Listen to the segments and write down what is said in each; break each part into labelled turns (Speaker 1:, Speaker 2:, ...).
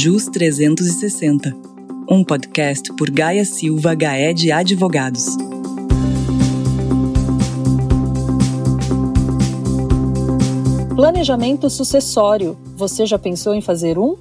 Speaker 1: JUS 360, um podcast por Gaia Silva Gaé de Advogados.
Speaker 2: Planejamento sucessório. Você já pensou em fazer um?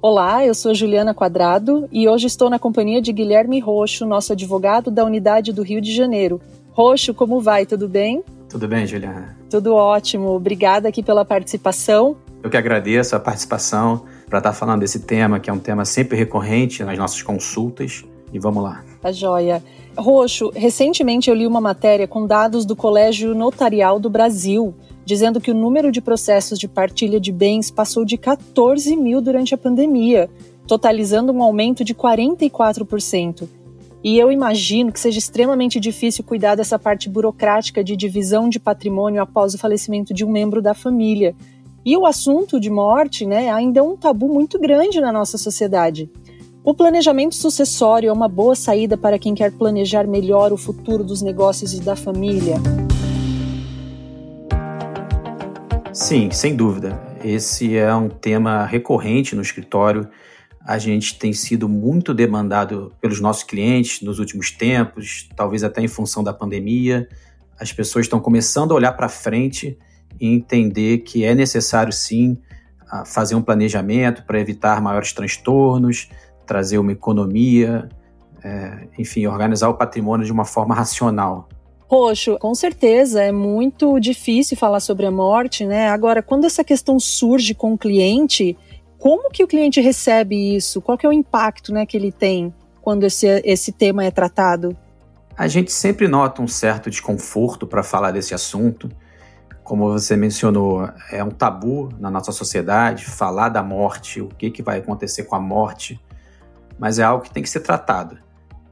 Speaker 2: Olá, eu sou Juliana Quadrado e hoje estou na companhia de Guilherme Roxo, nosso advogado da Unidade do Rio de Janeiro. Roxo, como vai? Tudo bem?
Speaker 3: Tudo bem, Juliana?
Speaker 2: Tudo ótimo. Obrigada aqui pela participação.
Speaker 3: Eu que agradeço a participação para estar falando desse tema, que é um tema sempre recorrente nas nossas consultas. E vamos lá.
Speaker 2: Tá joia. Roxo, recentemente eu li uma matéria com dados do Colégio Notarial do Brasil, dizendo que o número de processos de partilha de bens passou de 14 mil durante a pandemia, totalizando um aumento de 44%. E eu imagino que seja extremamente difícil cuidar dessa parte burocrática de divisão de patrimônio após o falecimento de um membro da família. E o assunto de morte né, ainda é um tabu muito grande na nossa sociedade. O planejamento sucessório é uma boa saída para quem quer planejar melhor o futuro dos negócios e da família?
Speaker 3: Sim, sem dúvida. Esse é um tema recorrente no escritório a gente tem sido muito demandado pelos nossos clientes nos últimos tempos, talvez até em função da pandemia. As pessoas estão começando a olhar para frente entender que é necessário sim fazer um planejamento para evitar maiores transtornos, trazer uma economia, é, enfim, organizar o patrimônio de uma forma racional.
Speaker 2: Roxo, com certeza é muito difícil falar sobre a morte, né? Agora, quando essa questão surge com o cliente, como que o cliente recebe isso? Qual que é o impacto né, que ele tem quando esse, esse tema é tratado?
Speaker 3: A gente sempre nota um certo desconforto para falar desse assunto. Como você mencionou, é um tabu na nossa sociedade falar da morte, o que, que vai acontecer com a morte, mas é algo que tem que ser tratado.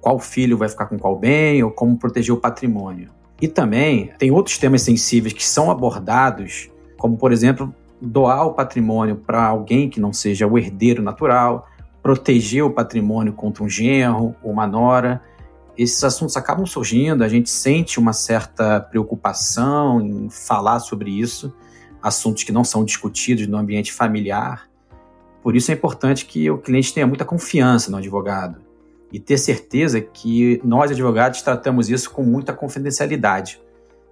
Speaker 3: Qual filho vai ficar com qual bem ou como proteger o patrimônio. E também tem outros temas sensíveis que são abordados, como por exemplo doar o patrimônio para alguém que não seja o herdeiro natural, proteger o patrimônio contra um genro, uma nora. Esses assuntos acabam surgindo, a gente sente uma certa preocupação em falar sobre isso, assuntos que não são discutidos no ambiente familiar. Por isso é importante que o cliente tenha muita confiança no advogado e ter certeza que nós, advogados, tratamos isso com muita confidencialidade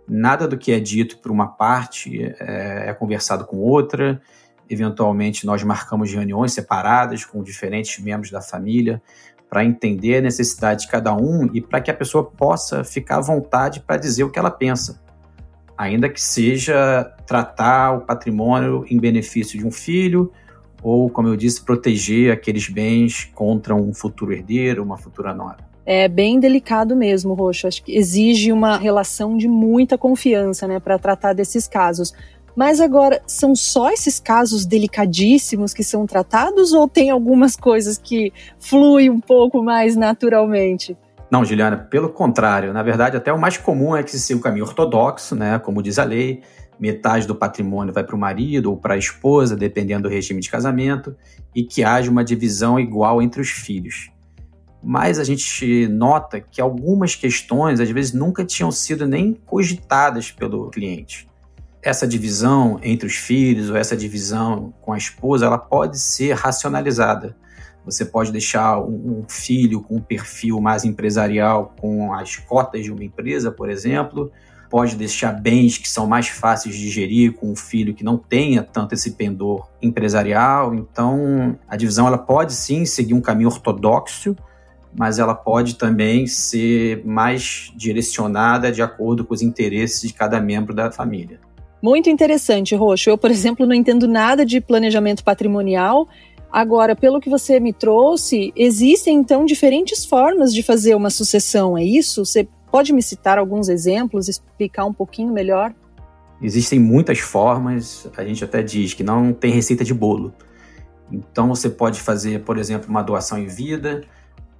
Speaker 3: nada do que é dito por uma parte é, é, conversado com outra. Eventualmente, nós marcamos reuniões separadas com diferentes membros da família para entender a necessidade de cada um e para que a pessoa possa ficar à vontade para dizer o que ela pensa, ainda que seja tratar o patrimônio em benefício de um filho ou, como eu disse, proteger aqueles bens contra um futuro herdeiro, uma futura nora
Speaker 2: é bem delicado mesmo, Roxo. Acho que exige uma relação de muita confiança, né, para tratar desses casos. Mas agora, são só esses casos delicadíssimos que são tratados ou tem algumas coisas que fluem um pouco mais naturalmente?
Speaker 3: Não, Juliana, pelo contrário. Na verdade, até o mais comum é que se siga o caminho ortodoxo, né, como diz a lei, metade do patrimônio vai para o marido ou para a esposa, dependendo do regime de casamento, e que haja uma divisão igual entre os filhos mas a gente nota que algumas questões, às vezes, nunca tinham sido nem cogitadas pelo cliente. Essa divisão entre os filhos ou essa divisão com a esposa, ela pode ser racionalizada. Você pode deixar um filho com um perfil mais empresarial, com as cotas de uma empresa, por exemplo, pode deixar bens que são mais fáceis de gerir com um filho que não tenha tanto esse pendor empresarial. Então, a divisão ela pode sim seguir um caminho ortodoxo, mas ela pode também ser mais direcionada de acordo com os interesses de cada membro da família.
Speaker 2: Muito interessante, Roxo. Eu, por exemplo, não entendo nada de planejamento patrimonial. Agora, pelo que você me trouxe, existem então diferentes formas de fazer uma sucessão, é isso? Você pode me citar alguns exemplos, explicar um pouquinho melhor?
Speaker 3: Existem muitas formas, a gente até diz que não tem receita de bolo. Então você pode fazer, por exemplo, uma doação em vida,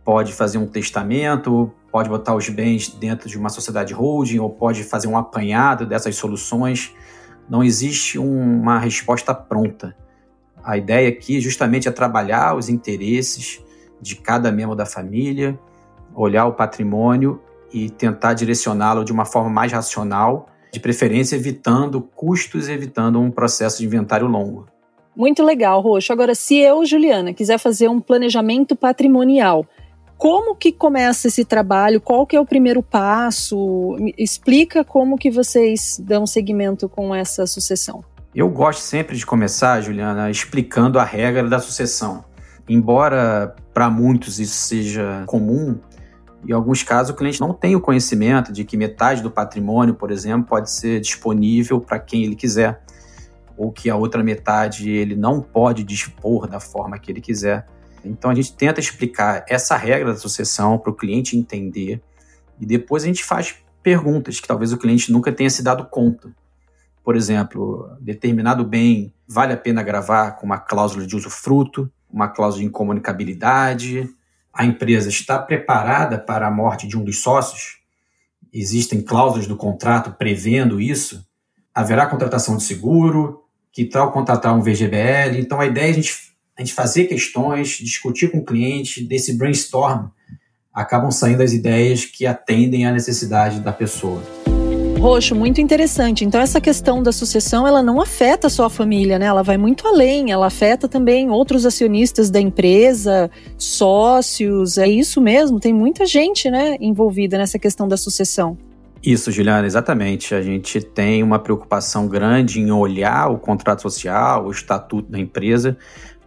Speaker 3: pode fazer um testamento, pode botar os bens dentro de uma sociedade holding ou pode fazer um apanhado dessas soluções. Não existe uma resposta pronta. A ideia aqui justamente é trabalhar os interesses de cada membro da família, olhar o patrimônio e tentar direcioná-lo de uma forma mais racional, de preferência evitando custos, evitando um processo de inventário longo.
Speaker 2: Muito legal, Roxo. Agora, se eu, Juliana, quiser fazer um planejamento patrimonial, como que começa esse trabalho? Qual que é o primeiro passo? Explica como que vocês dão seguimento com essa sucessão.
Speaker 3: Eu gosto sempre de começar, Juliana, explicando a regra da sucessão. Embora para muitos isso seja comum, em alguns casos o cliente não tem o conhecimento de que metade do patrimônio, por exemplo, pode ser disponível para quem ele quiser ou que a outra metade ele não pode dispor da forma que ele quiser. Então a gente tenta explicar essa regra da sucessão para o cliente entender e depois a gente faz perguntas que talvez o cliente nunca tenha se dado conta. Por exemplo, determinado bem vale a pena gravar com uma cláusula de usufruto, uma cláusula de incomunicabilidade. A empresa está preparada para a morte de um dos sócios? Existem cláusulas do contrato prevendo isso? Haverá contratação de seguro? que tal contratar um VGBL. Então, a ideia é a gente, a gente fazer questões, discutir com o cliente, desse brainstorm, acabam saindo as ideias que atendem à necessidade da pessoa.
Speaker 2: Roxo, muito interessante. Então essa questão da sucessão, ela não afeta só a família, né? Ela vai muito além, ela afeta também outros acionistas da empresa, sócios, é isso mesmo, tem muita gente, né, envolvida nessa questão da sucessão.
Speaker 3: Isso, Juliana, exatamente. A gente tem uma preocupação grande em olhar o contrato social, o estatuto da empresa,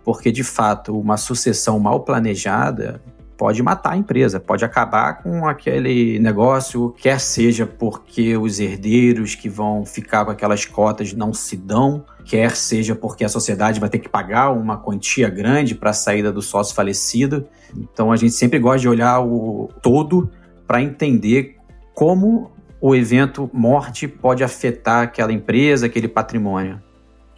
Speaker 3: porque de fato uma sucessão mal planejada pode matar a empresa, pode acabar com aquele negócio, quer seja porque os herdeiros que vão ficar com aquelas cotas não se dão, quer seja porque a sociedade vai ter que pagar uma quantia grande para a saída do sócio falecido. Então a gente sempre gosta de olhar o todo para entender como o evento morte pode afetar aquela empresa, aquele patrimônio.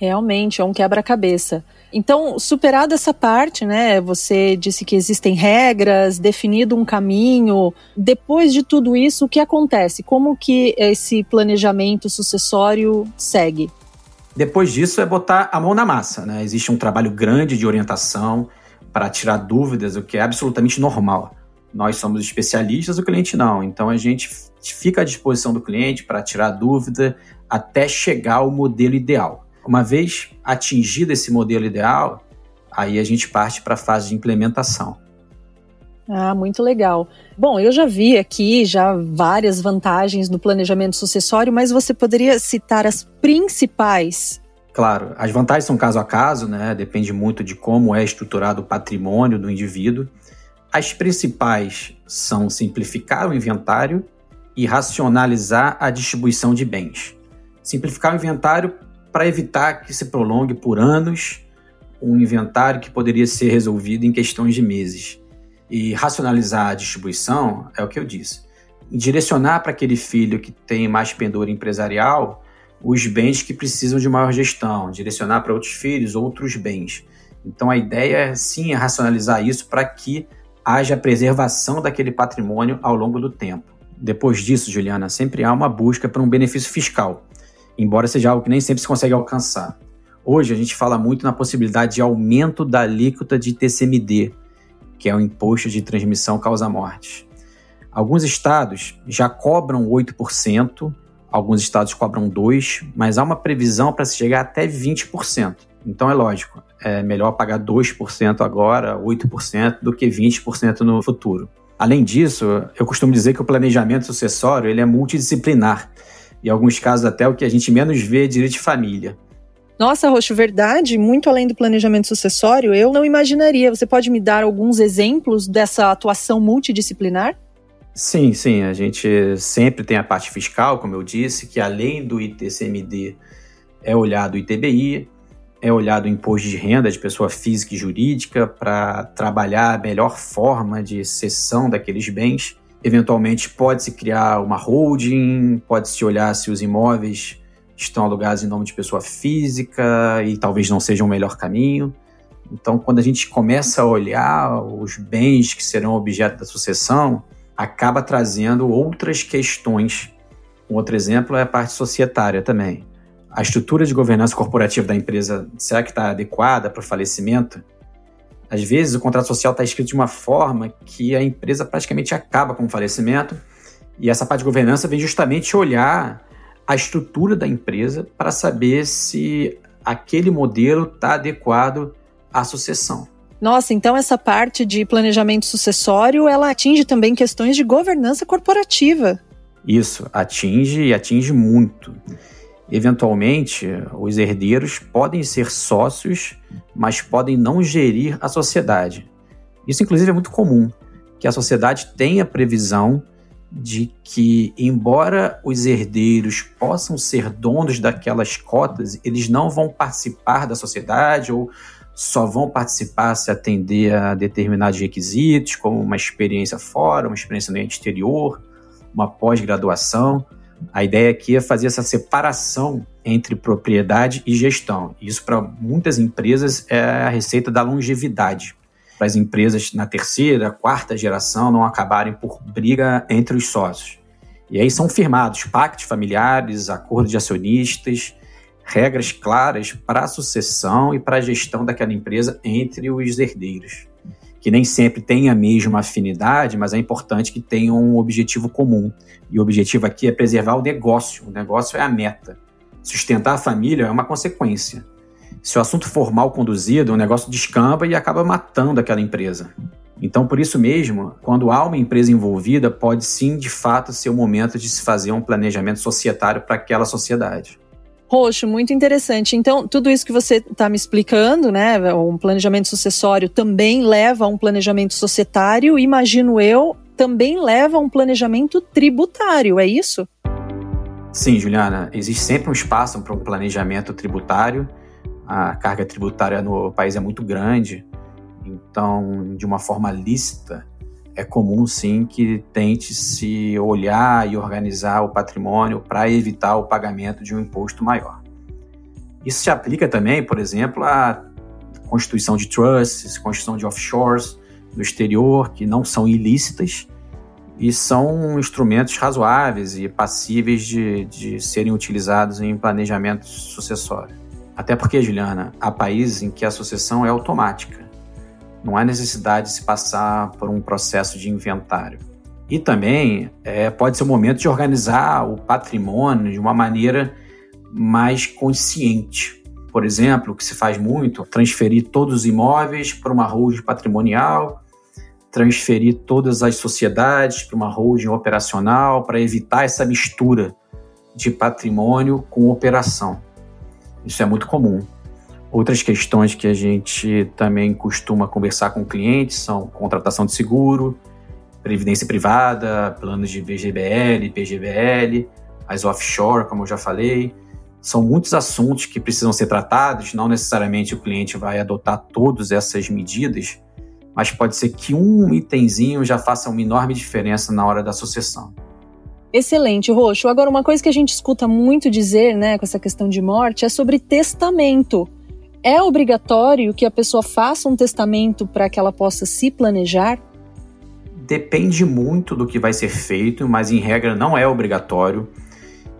Speaker 2: Realmente, é um quebra-cabeça. Então, superada essa parte, né? Você disse que existem regras, definido um caminho. Depois de tudo isso, o que acontece? Como que esse planejamento sucessório segue?
Speaker 3: Depois disso é botar a mão na massa, né? Existe um trabalho grande de orientação para tirar dúvidas, o que é absolutamente normal. Nós somos especialistas, o cliente não. Então a gente fica à disposição do cliente para tirar dúvida até chegar ao modelo ideal. Uma vez atingido esse modelo ideal, aí a gente parte para a fase de implementação.
Speaker 2: Ah, muito legal. Bom, eu já vi aqui já várias vantagens no planejamento sucessório, mas você poderia citar as principais?
Speaker 3: Claro, as vantagens são caso a caso, né? Depende muito de como é estruturado o patrimônio do indivíduo. As principais são simplificar o inventário e racionalizar a distribuição de bens. Simplificar o inventário para evitar que se prolongue por anos um inventário que poderia ser resolvido em questões de meses. E racionalizar a distribuição é o que eu disse. Direcionar para aquele filho que tem mais pendor empresarial os bens que precisam de maior gestão, direcionar para outros filhos outros bens. Então a ideia sim é racionalizar isso para que haja preservação daquele patrimônio ao longo do tempo. Depois disso, Juliana, sempre há uma busca por um benefício fiscal, embora seja algo que nem sempre se consegue alcançar. Hoje a gente fala muito na possibilidade de aumento da alíquota de TCMD, que é o Imposto de Transmissão Causa Mortes. Alguns estados já cobram 8%, alguns estados cobram 2%, mas há uma previsão para se chegar até 20%. Então é lógico, é melhor pagar 2% agora, 8%, do que 20% no futuro. Além disso, eu costumo dizer que o planejamento sucessório ele é multidisciplinar. Em alguns casos, até o que a gente menos vê é direito de família.
Speaker 2: Nossa, Roxo, verdade, muito além do planejamento sucessório, eu não imaginaria. Você pode me dar alguns exemplos dessa atuação multidisciplinar?
Speaker 3: Sim, sim. A gente sempre tem a parte fiscal, como eu disse, que além do ITCMD é olhado o ITBI, é olhado o imposto de renda de pessoa física e jurídica para trabalhar a melhor forma de cessão daqueles bens. Eventualmente, pode-se criar uma holding, pode-se olhar se os imóveis estão alugados em nome de pessoa física e talvez não seja o melhor caminho. Então, quando a gente começa a olhar os bens que serão objeto da sucessão, acaba trazendo outras questões. Um outro exemplo é a parte societária também a estrutura de governança corporativa da empresa, será que está adequada para o falecimento? Às vezes, o contrato social está escrito de uma forma que a empresa praticamente acaba com o falecimento, e essa parte de governança vem justamente olhar a estrutura da empresa para saber se aquele modelo está adequado à sucessão.
Speaker 2: Nossa, então essa parte de planejamento sucessório, ela atinge também questões de governança corporativa.
Speaker 3: Isso, atinge e atinge muito. Eventualmente, os herdeiros podem ser sócios, mas podem não gerir a sociedade. Isso, inclusive, é muito comum, que a sociedade tenha previsão de que, embora os herdeiros possam ser donos daquelas cotas, eles não vão participar da sociedade ou só vão participar se atender a determinados requisitos, como uma experiência fora, uma experiência no exterior, uma pós-graduação. A ideia aqui é fazer essa separação entre propriedade e gestão. Isso, para muitas empresas, é a receita da longevidade para as empresas na terceira, quarta geração não acabarem por briga entre os sócios. E aí são firmados pactos familiares, acordos de acionistas, regras claras para a sucessão e para a gestão daquela empresa entre os herdeiros, que nem sempre têm a mesma afinidade, mas é importante que tenham um objetivo comum. E o objetivo aqui é preservar o negócio. O negócio é a meta. Sustentar a família é uma consequência se o assunto for mal conduzido, o negócio descamba e acaba matando aquela empresa. Então, por isso mesmo, quando há uma empresa envolvida, pode sim, de fato, ser o momento de se fazer um planejamento societário para aquela sociedade.
Speaker 2: Roxo, muito interessante. Então, tudo isso que você está me explicando, né, um planejamento sucessório também leva a um planejamento societário, imagino eu, também leva a um planejamento tributário, é isso?
Speaker 3: Sim, Juliana, existe sempre um espaço para um planejamento tributário a carga tributária no país é muito grande, então, de uma forma lícita, é comum sim que tente se olhar e organizar o patrimônio para evitar o pagamento de um imposto maior. Isso se aplica também, por exemplo, à constituição de trusts, constituição de offshores no exterior, que não são ilícitas e são instrumentos razoáveis e passíveis de, de serem utilizados em planejamento sucessório. Até porque, Juliana, há países em que a sucessão é automática. Não há necessidade de se passar por um processo de inventário. E também é, pode ser o momento de organizar o patrimônio de uma maneira mais consciente. Por exemplo, o que se faz muito, transferir todos os imóveis para uma holding patrimonial, transferir todas as sociedades para uma holding operacional, para evitar essa mistura de patrimônio com operação. Isso é muito comum. Outras questões que a gente também costuma conversar com clientes são contratação de seguro, previdência privada, planos de VGBL, PGBL, as offshore, como eu já falei. São muitos assuntos que precisam ser tratados, não necessariamente o cliente vai adotar todas essas medidas, mas pode ser que um itemzinho já faça uma enorme diferença na hora da sucessão.
Speaker 2: Excelente, Roxo. Agora, uma coisa que a gente escuta muito dizer, né, com essa questão de morte, é sobre testamento. É obrigatório que a pessoa faça um testamento para que ela possa se planejar?
Speaker 3: Depende muito do que vai ser feito, mas em regra não é obrigatório.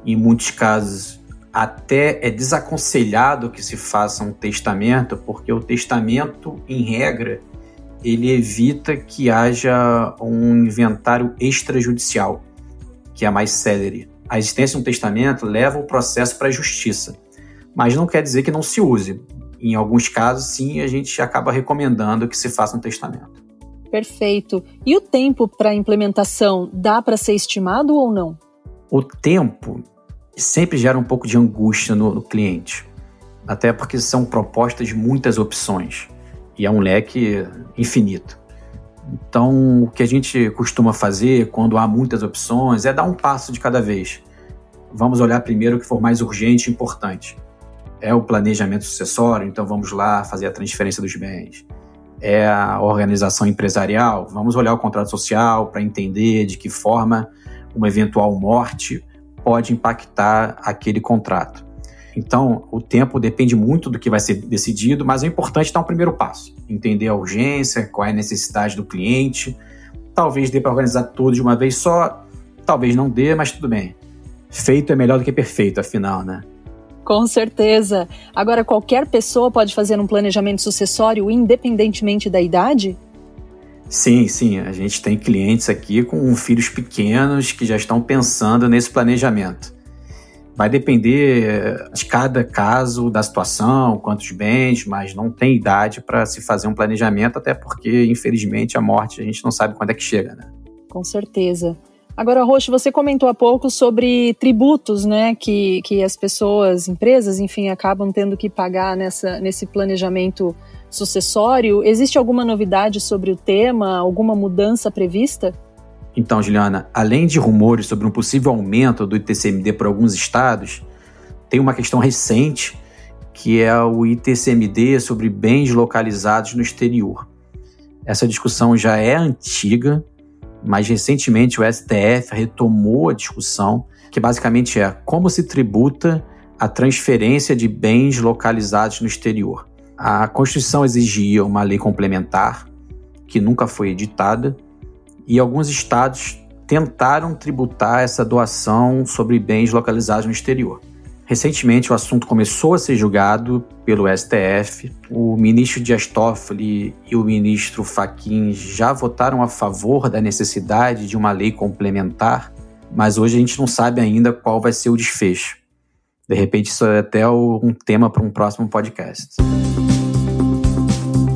Speaker 3: Em muitos casos, até é desaconselhado que se faça um testamento, porque o testamento, em regra, ele evita que haja um inventário extrajudicial que é mais célere. A existência de um testamento leva o processo para a justiça, mas não quer dizer que não se use. Em alguns casos, sim, a gente acaba recomendando que se faça um testamento.
Speaker 2: Perfeito. E o tempo para a implementação dá para ser estimado ou não?
Speaker 3: O tempo sempre gera um pouco de angústia no, no cliente, até porque são propostas de muitas opções e é um leque infinito. Então, o que a gente costuma fazer quando há muitas opções é dar um passo de cada vez. Vamos olhar primeiro o que for mais urgente e importante. É o planejamento sucessório, então vamos lá fazer a transferência dos bens. É a organização empresarial, vamos olhar o contrato social para entender de que forma uma eventual morte pode impactar aquele contrato. Então, o tempo depende muito do que vai ser decidido, mas é importante dar um primeiro passo, entender a urgência, qual é a necessidade do cliente. Talvez dê para organizar tudo de uma vez só, talvez não dê, mas tudo bem. Feito é melhor do que perfeito, afinal, né?
Speaker 2: Com certeza. Agora, qualquer pessoa pode fazer um planejamento sucessório independentemente da idade?
Speaker 3: Sim, sim. A gente tem clientes aqui com filhos pequenos que já estão pensando nesse planejamento. Vai depender eh, de cada caso, da situação, quantos bens, mas não tem idade para se fazer um planejamento, até porque, infelizmente, a morte a gente não sabe quando é que chega, né?
Speaker 2: Com certeza. Agora, Roxo, você comentou há pouco sobre tributos, né, que, que as pessoas, empresas, enfim, acabam tendo que pagar nessa, nesse planejamento sucessório. Existe alguma novidade sobre o tema, alguma mudança prevista?
Speaker 3: Então, Juliana, além de rumores sobre um possível aumento do ITCMD por alguns estados, tem uma questão recente que é o ITCMD sobre bens localizados no exterior. Essa discussão já é antiga, mas recentemente o STF retomou a discussão, que basicamente é como se tributa a transferência de bens localizados no exterior. A Constituição exigia uma lei complementar, que nunca foi editada, e alguns estados tentaram tributar essa doação sobre bens localizados no exterior. Recentemente, o assunto começou a ser julgado pelo STF. O ministro Dias Toffoli e o ministro Fachin já votaram a favor da necessidade de uma lei complementar, mas hoje a gente não sabe ainda qual vai ser o desfecho. De repente, isso é até um tema para um próximo podcast.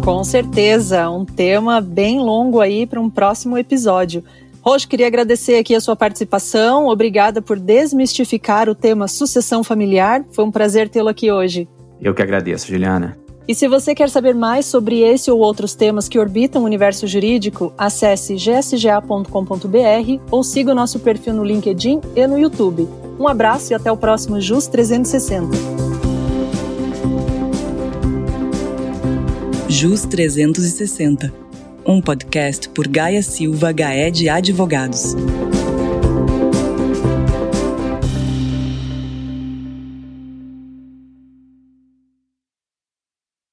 Speaker 2: Com certeza, um tema bem longo aí para um próximo episódio. Rojo, queria agradecer aqui a sua participação. Obrigada por desmistificar o tema sucessão familiar. Foi um prazer tê-lo aqui hoje.
Speaker 3: Eu que agradeço, Juliana.
Speaker 2: E se você quer saber mais sobre esse ou outros temas que orbitam o universo jurídico, acesse gsga.com.br ou siga o nosso perfil no LinkedIn e no YouTube. Um abraço e até o próximo JUS 360.
Speaker 1: JUS 360, um podcast por Gaia Silva Gaé de Advogados.